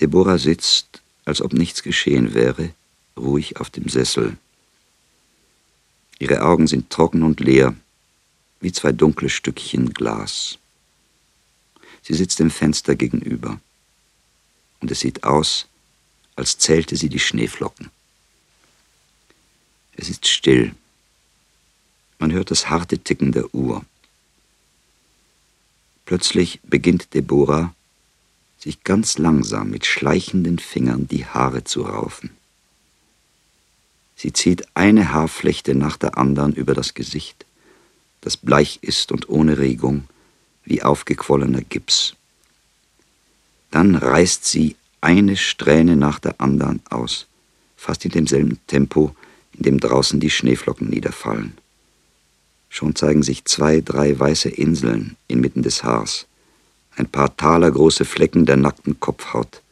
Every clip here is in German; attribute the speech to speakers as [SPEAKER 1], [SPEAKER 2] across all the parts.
[SPEAKER 1] Deborah sitzt, als ob nichts geschehen wäre, ruhig auf dem Sessel. Ihre Augen sind trocken und leer, wie zwei dunkle Stückchen Glas. Sie sitzt dem Fenster gegenüber. Und es sieht aus, als zählte sie die Schneeflocken. Es ist still. Man hört das harte Ticken der Uhr. Plötzlich beginnt Deborah, sich ganz langsam mit schleichenden Fingern die Haare zu raufen. Sie zieht eine Haarflechte nach der anderen über das Gesicht, das bleich ist und ohne Regung, wie aufgequollener Gips. Dann reißt sie eine Strähne nach der anderen aus, fast in demselben Tempo, in dem draußen die Schneeflocken niederfallen. Schon zeigen sich zwei, drei weiße Inseln inmitten des Haars, ein paar talergroße Flecken der nackten Kopfhaut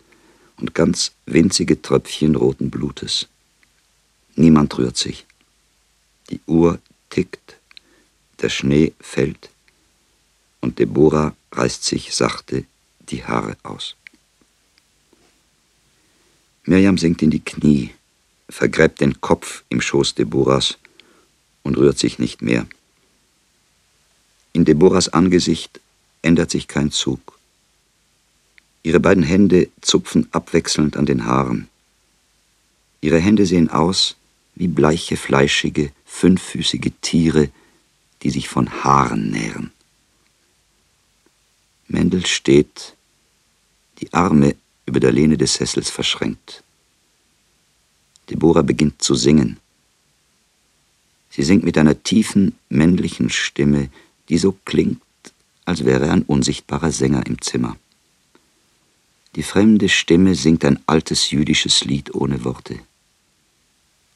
[SPEAKER 1] und ganz winzige Tröpfchen roten Blutes. Niemand rührt sich. Die Uhr tickt, der Schnee fällt und Deborah reißt sich sachte die Haare aus. Mirjam sinkt in die Knie, vergräbt den Kopf im Schoß Deborahs und rührt sich nicht mehr. In Deborahs Angesicht ändert sich kein Zug. Ihre beiden Hände zupfen abwechselnd an den Haaren. Ihre Hände sehen aus wie bleiche, fleischige, fünffüßige Tiere, die sich von Haaren nähren. Mendel steht, die Arme über der Lehne des Sessels verschränkt. Deborah beginnt zu singen. Sie singt mit einer tiefen, männlichen Stimme, die so klingt, als wäre ein unsichtbarer Sänger im Zimmer. Die fremde Stimme singt ein altes jüdisches Lied ohne Worte.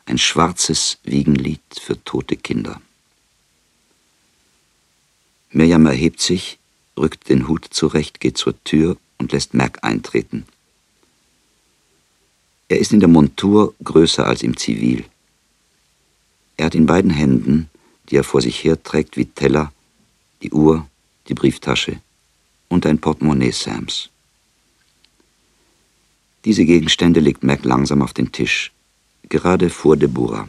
[SPEAKER 1] Ein schwarzes Wiegenlied für tote Kinder. Mirjam erhebt sich, rückt den Hut zurecht, geht zur Tür und lässt Merck eintreten. Er ist in der Montur größer als im Zivil. Er hat in beiden Händen, die er vor sich herträgt wie Teller, die Uhr, die Brieftasche und ein Portemonnaie Sams. Diese Gegenstände legt Mac langsam auf den Tisch, gerade vor Deborah.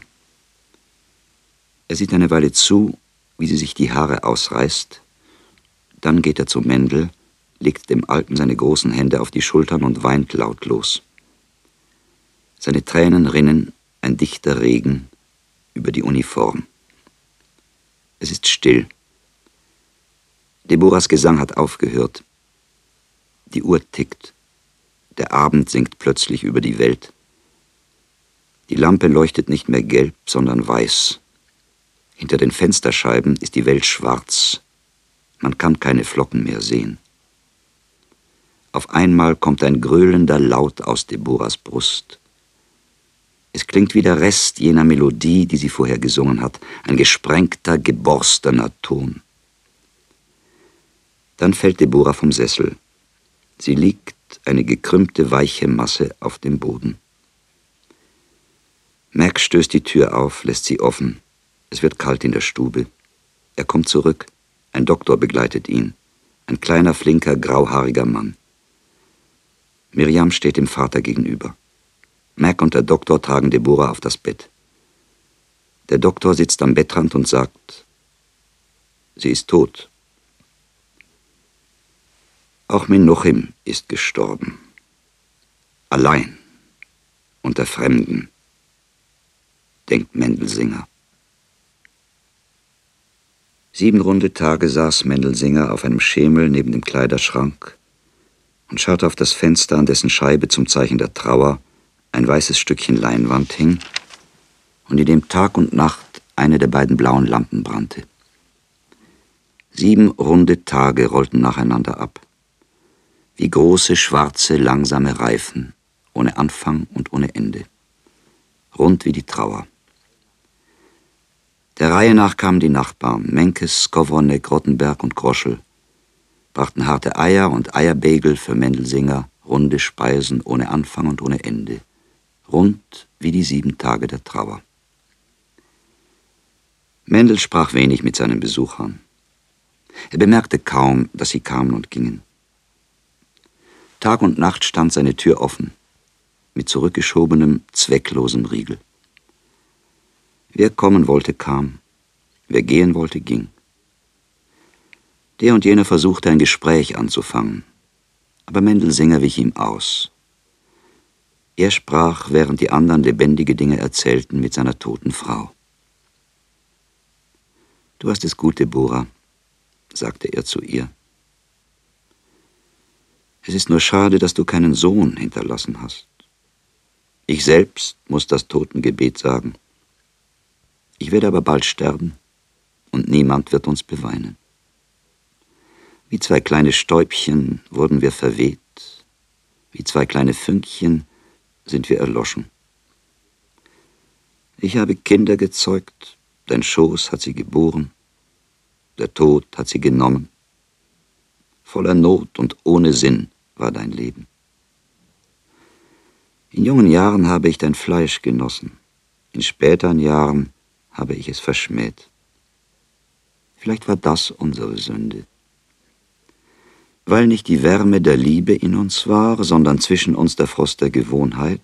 [SPEAKER 1] Er sieht eine Weile zu, wie sie sich die Haare ausreißt, dann geht er zu Mendel, legt dem Alten seine großen Hände auf die Schultern und weint lautlos. Seine Tränen rinnen, ein dichter Regen, über die Uniform. Es ist still. Deborahs Gesang hat aufgehört. Die Uhr tickt. Der Abend sinkt plötzlich über die Welt. Die Lampe leuchtet nicht mehr gelb, sondern weiß. Hinter den Fensterscheiben ist die Welt schwarz. Man kann keine Flocken mehr sehen. Auf einmal kommt ein gröhlender Laut aus Deborahs Brust. Es klingt wie der Rest jener Melodie, die sie vorher gesungen hat, ein gesprengter, geborstener Ton. Dann fällt Deborah vom Sessel. Sie liegt, eine gekrümmte, weiche Masse, auf dem Boden. Mac stößt die Tür auf, lässt sie offen. Es wird kalt in der Stube. Er kommt zurück. Ein Doktor begleitet ihn. Ein kleiner, flinker, grauhaariger Mann. Miriam steht dem Vater gegenüber. Mac und der Doktor tragen Deborah auf das Bett. Der Doktor sitzt am Bettrand und sagt, sie ist tot. Auch Menuchim ist gestorben. Allein. Unter Fremden. Denkt Mendelsinger. Sieben runde Tage saß Mendelsinger auf einem Schemel neben dem Kleiderschrank und schaute auf das Fenster, an dessen Scheibe zum Zeichen der Trauer ein weißes Stückchen Leinwand hing und in dem Tag und Nacht eine der beiden blauen Lampen brannte. Sieben runde Tage rollten nacheinander ab wie große, schwarze, langsame Reifen, ohne Anfang und ohne Ende. Rund wie die Trauer. Der Reihe nach kamen die Nachbarn, Menkes, Skowronek, Rottenberg und Groschel, brachten harte Eier und Eierbegel für Mendelsinger, runde Speisen ohne Anfang und ohne Ende, rund wie die sieben Tage der Trauer. Mendel sprach wenig mit seinen Besuchern. Er bemerkte kaum, dass sie kamen und gingen. Tag und Nacht stand seine Tür offen, mit zurückgeschobenem, zwecklosem Riegel. Wer kommen wollte, kam, wer gehen wollte, ging. Der und jener versuchte ein Gespräch anzufangen, aber Mendelsinger wich ihm aus. Er sprach, während die anderen lebendige Dinge erzählten, mit seiner toten Frau. Du hast es gut, Deborah, sagte er zu ihr. Es ist nur schade, dass du keinen Sohn hinterlassen hast. Ich selbst muss das Totengebet sagen. Ich werde aber bald sterben und niemand wird uns beweinen. Wie zwei kleine Stäubchen wurden wir verweht, wie zwei kleine Fünkchen sind wir erloschen. Ich habe Kinder gezeugt, dein Schoß hat sie geboren, der Tod hat sie genommen. Voller Not und ohne Sinn war dein Leben. In jungen Jahren habe ich dein Fleisch genossen, in späteren Jahren habe ich es verschmäht. Vielleicht war das unsere Sünde weil nicht die Wärme der Liebe in uns war, sondern zwischen uns der Frost der Gewohnheit,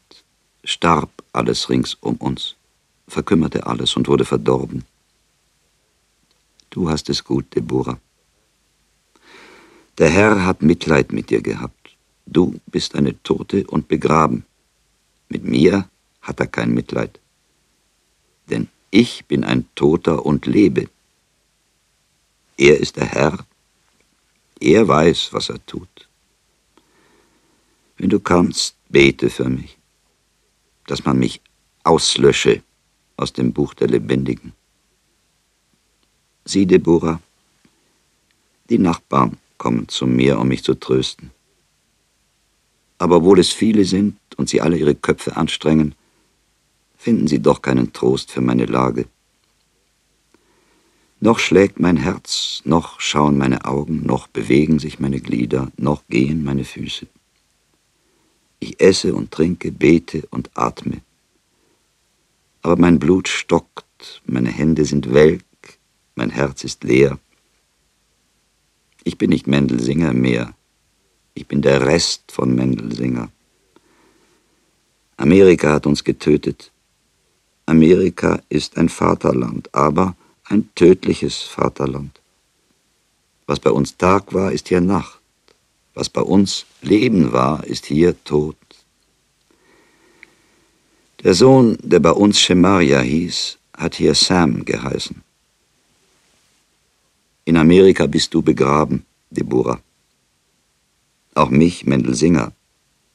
[SPEAKER 1] starb alles rings um uns, verkümmerte alles und wurde verdorben. Du hast es gut, Deborah. Der Herr hat Mitleid mit dir gehabt. Du bist eine Tote und begraben. Mit mir hat er kein Mitleid. Denn ich bin ein Toter und lebe. Er ist der Herr er weiß, was er tut. Wenn du kannst, bete für mich, dass man mich auslösche aus dem Buch der Lebendigen. Sieh, Deborah, die Nachbarn kommen zu mir, um mich zu trösten. Aber obwohl es viele sind und sie alle ihre Köpfe anstrengen, finden sie doch keinen Trost für meine Lage. Noch schlägt mein Herz, noch schauen meine Augen, noch bewegen sich meine Glieder, noch gehen meine Füße. Ich esse und trinke, bete und atme. Aber mein Blut stockt, meine Hände sind welk, mein Herz ist leer. Ich bin nicht Mendelsinger mehr, ich bin der Rest von Mendelsinger. Amerika hat uns getötet. Amerika ist ein Vaterland, aber ein tödliches Vaterland. Was bei uns Tag war, ist hier Nacht. Was bei uns Leben war, ist hier Tod. Der Sohn, der bei uns Shemaria hieß, hat hier Sam geheißen. In Amerika bist du begraben, Deborah. Auch mich, Mendel Singer,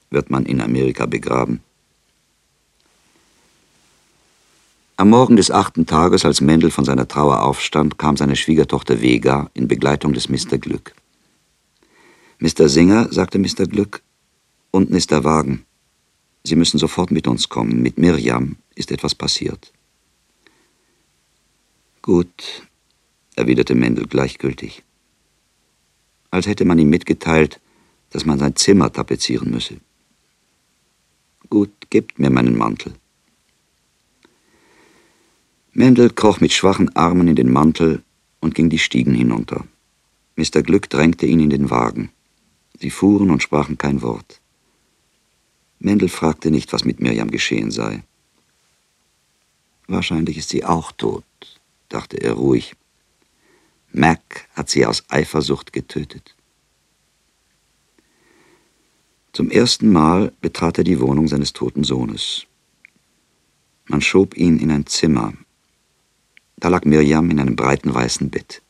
[SPEAKER 1] wird man in Amerika begraben. Am Morgen des achten Tages, als Mendel von seiner Trauer aufstand, kam seine Schwiegertochter Vega in Begleitung des Mr. Glück. Mr. Singer, sagte Mr. Glück, unten ist der Wagen. Sie müssen sofort mit uns kommen. Mit Mirjam ist etwas passiert. Gut, erwiderte Mendel gleichgültig. Als hätte man ihm mitgeteilt, dass man sein Zimmer tapezieren müsse. Gut, gebt mir meinen Mantel. Mendel kroch mit schwachen Armen in den Mantel und ging die Stiegen hinunter. Mr. Glück drängte ihn in den Wagen. Sie fuhren und sprachen kein Wort. Mendel fragte nicht, was mit Mirjam geschehen sei. Wahrscheinlich ist sie auch tot, dachte er ruhig. Mac hat sie aus Eifersucht getötet. Zum ersten Mal betrat er die Wohnung seines toten Sohnes. Man schob ihn in ein Zimmer, da lag Mirjam in einem breiten weißen Bett.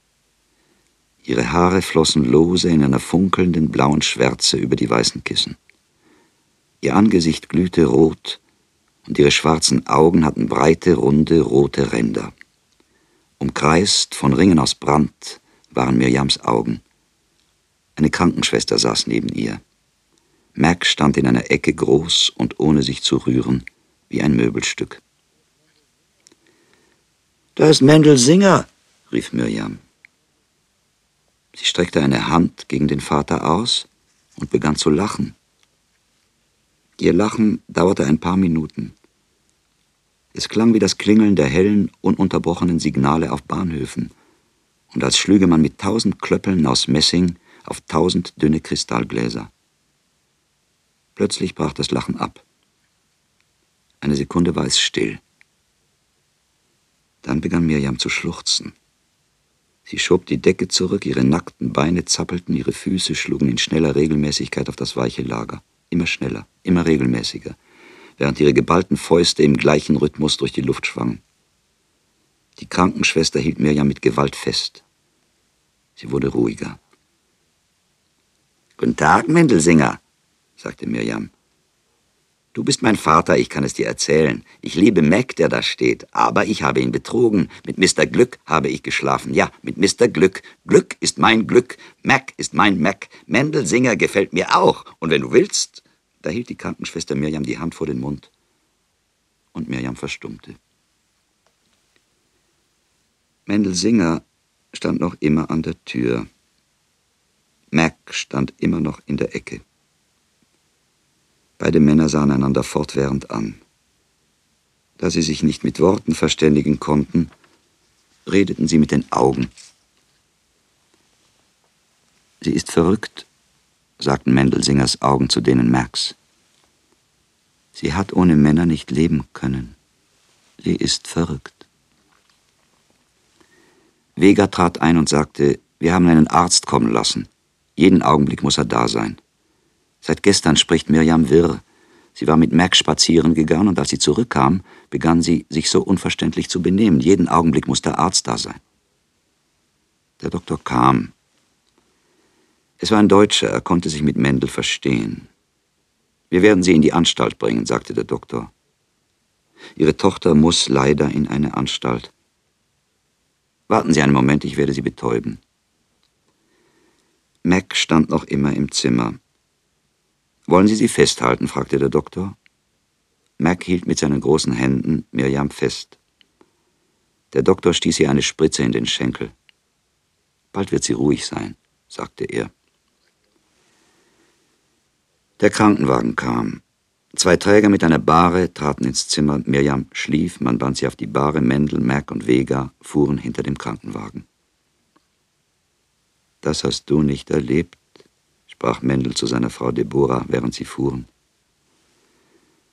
[SPEAKER 1] Ihre Haare flossen lose in einer funkelnden blauen Schwärze über die weißen Kissen. Ihr Angesicht glühte rot und ihre schwarzen Augen hatten breite, runde, rote Ränder. Umkreist von Ringen aus Brand waren Mirjams Augen. Eine Krankenschwester saß neben ihr. Mac stand in einer Ecke groß und ohne sich zu rühren, wie ein Möbelstück. Da ist Mendel Singer, rief Mirjam. Sie streckte eine Hand gegen den Vater aus und begann zu lachen. Ihr Lachen dauerte ein paar Minuten. Es klang wie das Klingeln der hellen, ununterbrochenen Signale auf Bahnhöfen und als schlüge man mit tausend Klöppeln aus Messing auf tausend dünne Kristallgläser. Plötzlich brach das Lachen ab. Eine Sekunde war es still. Dann begann Mirjam zu schluchzen. Sie schob die Decke zurück, ihre nackten Beine zappelten, ihre Füße schlugen in schneller Regelmäßigkeit auf das weiche Lager. Immer schneller, immer regelmäßiger, während ihre geballten Fäuste im gleichen Rhythmus durch die Luft schwangen. Die Krankenschwester hielt Mirjam mit Gewalt fest. Sie wurde ruhiger. Guten Tag, Mendelsinger, sagte Mirjam. Du bist mein Vater, ich kann es dir erzählen. Ich liebe Mac, der da steht, aber ich habe ihn betrogen. Mit Mr. Glück habe ich geschlafen. Ja, mit Mr. Glück. Glück ist mein Glück. Mac ist mein Mac. Mendelsinger gefällt mir auch. Und wenn du willst. Da hielt die Krankenschwester Mirjam die Hand vor den Mund. Und Mirjam verstummte. Mendelsinger stand noch immer an der Tür. Mac stand immer noch in der Ecke. Beide Männer sahen einander fortwährend an. Da sie sich nicht mit Worten verständigen konnten, redeten sie mit den Augen. Sie ist verrückt, sagten Mendelsingers Augen zu denen Max. Sie hat ohne Männer nicht leben können. Sie ist verrückt. Vega trat ein und sagte, wir haben einen Arzt kommen lassen. Jeden Augenblick muss er da sein. Seit gestern spricht Mirjam wirr. Sie war mit Mac spazieren gegangen und als sie zurückkam, begann sie, sich so unverständlich zu benehmen. Jeden Augenblick muss der Arzt da sein. Der Doktor kam. Es war ein Deutscher, er konnte sich mit Mendel verstehen. Wir werden Sie in die Anstalt bringen, sagte der Doktor. Ihre Tochter muss leider in eine Anstalt. Warten Sie einen Moment, ich werde Sie betäuben. Mac stand noch immer im Zimmer. Wollen Sie sie festhalten? fragte der Doktor. Mac hielt mit seinen großen Händen Miriam fest. Der Doktor stieß ihr eine Spritze in den Schenkel. Bald wird sie ruhig sein, sagte er. Der Krankenwagen kam. Zwei Träger mit einer Bahre traten ins Zimmer. Miriam schlief, man band sie auf die Bahre. Mendel, Mac und Vega fuhren hinter dem Krankenwagen. Das hast du nicht erlebt, sprach Mendel zu seiner Frau Deborah, während sie fuhren.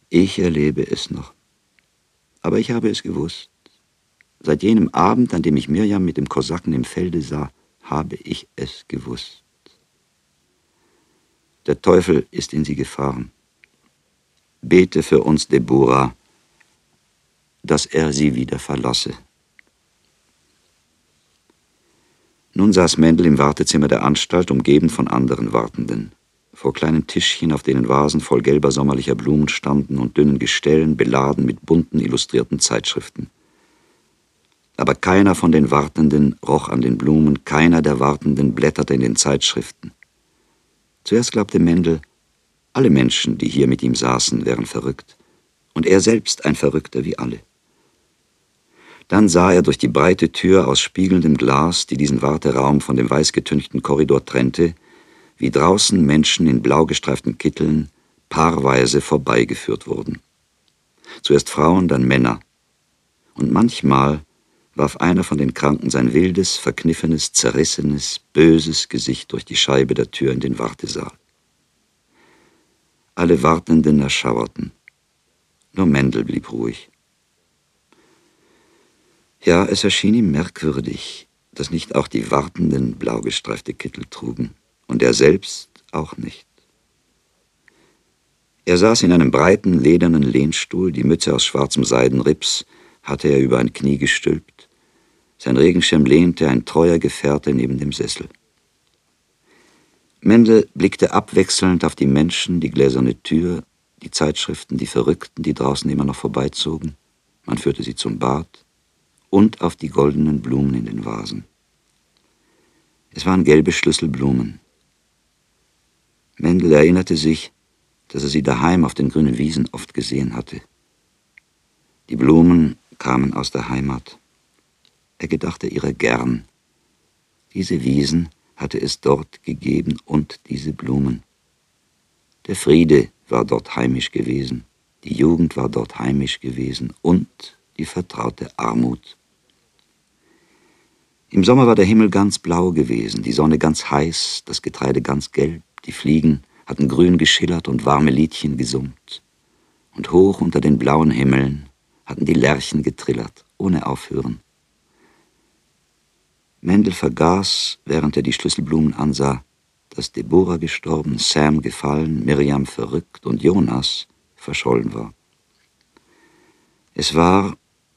[SPEAKER 1] Ich erlebe es noch. Aber ich habe es gewusst. Seit jenem Abend, an dem ich Mirjam mit dem Kosaken im Felde sah, habe ich es gewusst. Der Teufel ist in sie gefahren. Bete für uns, Deborah, dass er sie wieder verlasse. Nun saß Mendel im Wartezimmer der Anstalt, umgeben von anderen Wartenden. Vor kleinen Tischchen, auf denen Vasen voll gelber sommerlicher Blumen standen und dünnen Gestellen beladen mit bunten illustrierten Zeitschriften. Aber keiner von den Wartenden roch an den Blumen, keiner der Wartenden blätterte in den Zeitschriften. Zuerst glaubte Mendel, alle Menschen, die hier mit ihm saßen, wären verrückt, und er selbst ein Verrückter wie alle. Dann sah er durch die breite Tür aus spiegelndem Glas, die diesen Warteraum von dem weißgetünchten Korridor trennte, wie draußen Menschen in blau gestreiften Kitteln paarweise vorbeigeführt wurden. Zuerst Frauen, dann Männer. Und manchmal warf einer von den Kranken sein wildes, verkniffenes, zerrissenes, böses Gesicht durch die Scheibe der Tür in den Wartesaal. Alle Wartenden erschauerten. Nur Mendel blieb ruhig. Ja, es erschien ihm merkwürdig, dass nicht auch die Wartenden blau gestreifte Kittel trugen und er selbst auch nicht. Er saß in einem breiten, ledernen Lehnstuhl, die Mütze aus schwarzem Seidenrips hatte er über ein Knie gestülpt, sein Regenschirm lehnte ein treuer Gefährte neben dem Sessel. Mendel blickte abwechselnd auf die Menschen, die gläserne Tür, die Zeitschriften, die Verrückten, die draußen immer noch vorbeizogen. Man führte sie zum Bad, und auf die goldenen Blumen in den Vasen. Es waren gelbe Schlüsselblumen. Mendel erinnerte sich, dass er sie daheim auf den grünen Wiesen oft gesehen hatte. Die Blumen kamen aus der Heimat. Er gedachte ihrer gern. Diese Wiesen hatte es dort gegeben und diese Blumen. Der Friede war dort heimisch gewesen, die Jugend war dort heimisch gewesen und die vertraute Armut. Im Sommer war der Himmel ganz blau gewesen, die Sonne ganz heiß, das Getreide ganz gelb, die Fliegen hatten grün geschillert und warme Liedchen gesummt. Und hoch unter den blauen Himmeln hatten die Lerchen getrillert, ohne Aufhören. Mendel vergaß, während er die Schlüsselblumen ansah, dass Deborah gestorben, Sam gefallen, Miriam verrückt und Jonas verschollen war. Es war,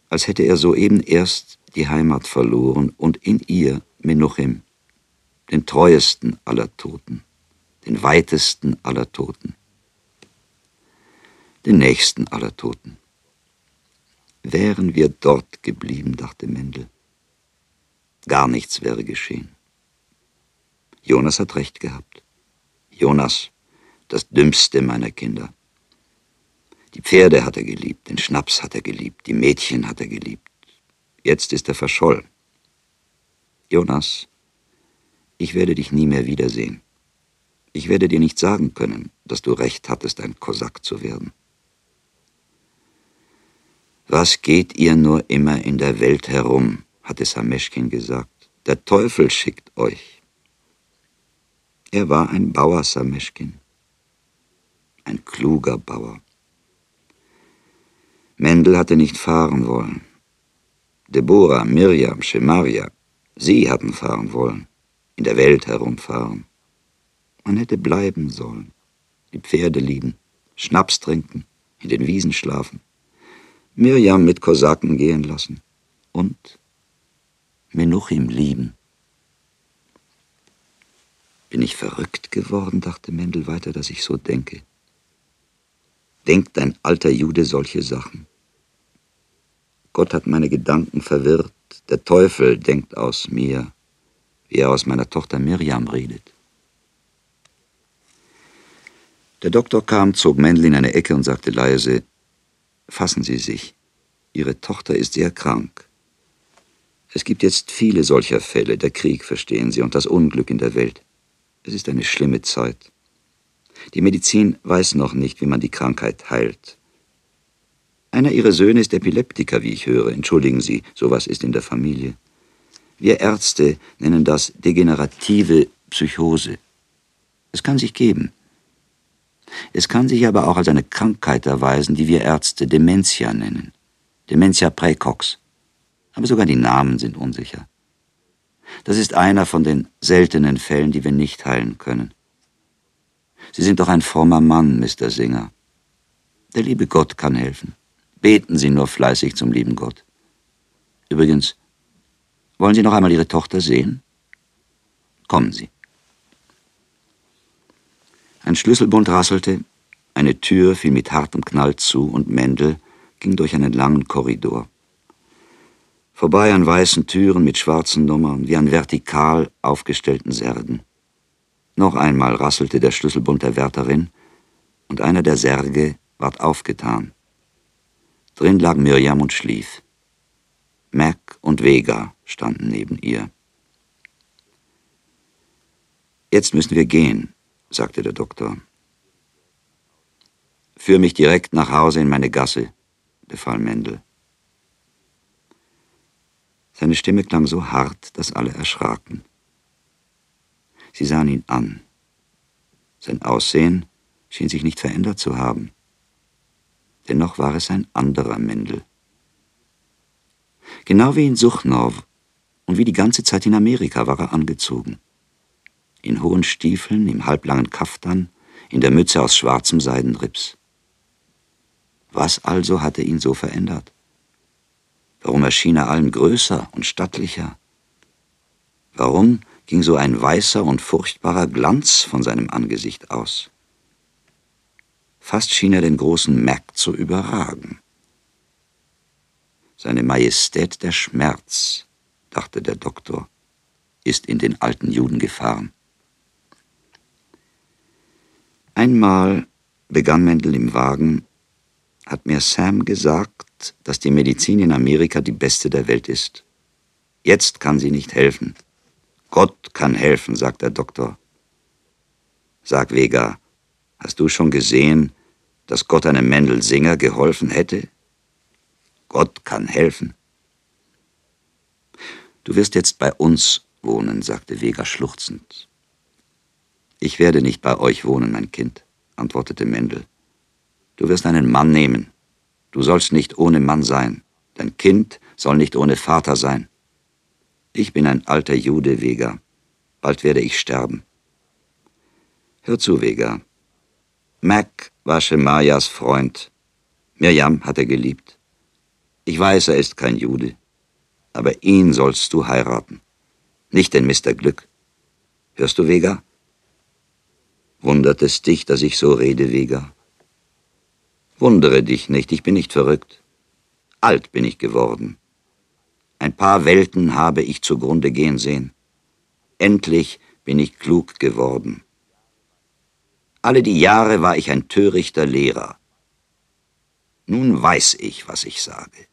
[SPEAKER 1] als hätte er soeben erst die Heimat verloren und in ihr Menuchim, den treuesten aller Toten, den weitesten aller Toten, den nächsten aller Toten. Wären wir dort geblieben, dachte Mendel, gar nichts wäre geschehen. Jonas hat recht gehabt. Jonas, das dümmste meiner Kinder. Die Pferde hat er geliebt, den Schnaps hat er geliebt, die Mädchen hat er geliebt. Jetzt ist er verschollen. Jonas, ich werde dich nie mehr wiedersehen. Ich werde dir nicht sagen können, dass du recht hattest, ein Kosak zu werden. Was geht ihr nur immer in der Welt herum, hatte Sameschkin gesagt. Der Teufel schickt euch. Er war ein Bauer, Sameschkin. Ein kluger Bauer. Mendel hatte nicht fahren wollen. Deborah, Mirjam, Schemaria, sie hatten fahren wollen, in der Welt herumfahren. Man hätte bleiben sollen, die Pferde lieben, Schnaps trinken, in den Wiesen schlafen, Mirjam mit Kosaken gehen lassen und Menuchim lieben. Bin ich verrückt geworden, dachte Mendel weiter, dass ich so denke. Denkt ein alter Jude solche Sachen? Gott hat meine Gedanken verwirrt. Der Teufel denkt aus mir, wie er aus meiner Tochter Miriam redet. Der Doktor kam, zog Mendel in eine Ecke und sagte leise, Fassen Sie sich, Ihre Tochter ist sehr krank. Es gibt jetzt viele solcher Fälle, der Krieg, verstehen Sie, und das Unglück in der Welt. Es ist eine schlimme Zeit. Die Medizin weiß noch nicht, wie man die Krankheit heilt. Einer ihrer Söhne ist Epileptiker, wie ich höre. Entschuldigen Sie, sowas ist in der Familie. Wir Ärzte nennen das degenerative Psychose. Es kann sich geben. Es kann sich aber auch als eine Krankheit erweisen, die wir Ärzte Dementia nennen. Dementia praecox. Aber sogar die Namen sind unsicher. Das ist einer von den seltenen Fällen, die wir nicht heilen können. Sie sind doch ein frommer Mann, Mr. Singer. Der liebe Gott kann helfen. Beten Sie nur fleißig zum lieben Gott. Übrigens, wollen Sie noch einmal Ihre Tochter sehen? Kommen Sie. Ein Schlüsselbund rasselte, eine Tür fiel mit hartem Knall zu und Mendel ging durch einen langen Korridor. Vorbei an weißen Türen mit schwarzen Nummern, wie an vertikal aufgestellten Särgen. Noch einmal rasselte der Schlüsselbund der Wärterin, und einer der Särge ward aufgetan. Drin lag Mirjam und schlief. Mac und Vega standen neben ihr. Jetzt müssen wir gehen, sagte der Doktor. Führ mich direkt nach Hause in meine Gasse, befahl Mendel. Seine Stimme klang so hart, dass alle erschraken. Sie sahen ihn an. Sein Aussehen schien sich nicht verändert zu haben. Dennoch war es ein anderer Mendel. Genau wie in Suchnow und wie die ganze Zeit in Amerika war er angezogen. In hohen Stiefeln, im halblangen Kaftan, in der Mütze aus schwarzem Seidenrips. Was also hatte ihn so verändert? Warum erschien er allen größer und stattlicher? Warum ging so ein weißer und furchtbarer Glanz von seinem Angesicht aus? Fast schien er den großen Mac zu überragen. Seine Majestät der Schmerz, dachte der Doktor, ist in den alten Juden gefahren. Einmal, begann Mendel im Wagen, hat mir Sam gesagt, dass die Medizin in Amerika die beste der Welt ist. Jetzt kann sie nicht helfen. Gott kann helfen, sagt der Doktor. Sag Vega, Hast du schon gesehen, dass Gott einem Mendel Singer geholfen hätte? Gott kann helfen. Du wirst jetzt bei uns wohnen, sagte Vega schluchzend. Ich werde nicht bei euch wohnen, mein Kind, antwortete Mendel. Du wirst einen Mann nehmen. Du sollst nicht ohne Mann sein. Dein Kind soll nicht ohne Vater sein. Ich bin ein alter Jude, Vega. Bald werde ich sterben. Hör zu, Vega. Mac war Shemayas Freund. Mirjam hat er geliebt. Ich weiß, er ist kein Jude. Aber ihn sollst du heiraten. Nicht den Mr. Glück. Hörst du, Vega? Wundert es dich, dass ich so rede, Vega? Wundere dich nicht, ich bin nicht verrückt. Alt bin ich geworden. Ein paar Welten habe ich zugrunde gehen sehen. Endlich bin ich klug geworden. Alle die Jahre war ich ein törichter Lehrer. Nun weiß ich, was ich sage.